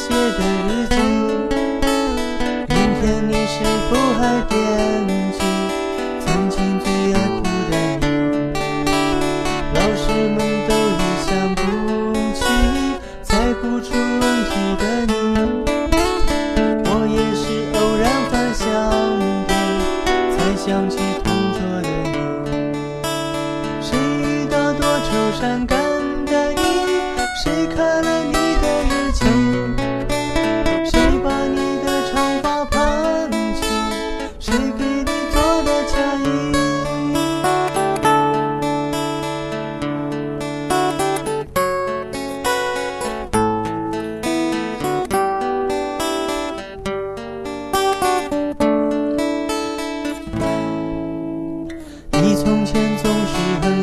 写的日记，明天你是否还惦记曾经最爱哭的你？老师们都已想不起猜不出问题的你，我也是偶然翻相片才想起同桌的你。谁遇到多愁善感的你？谁看了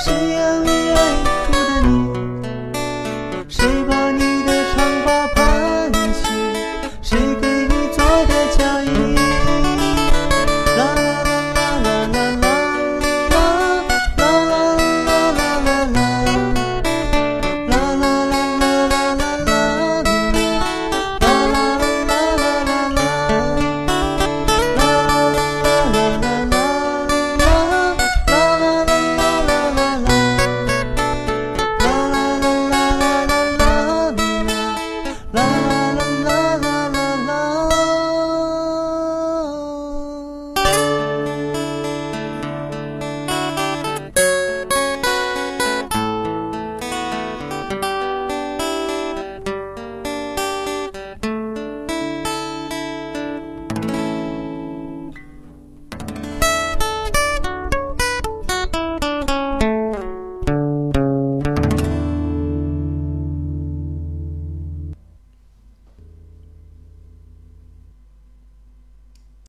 Sí.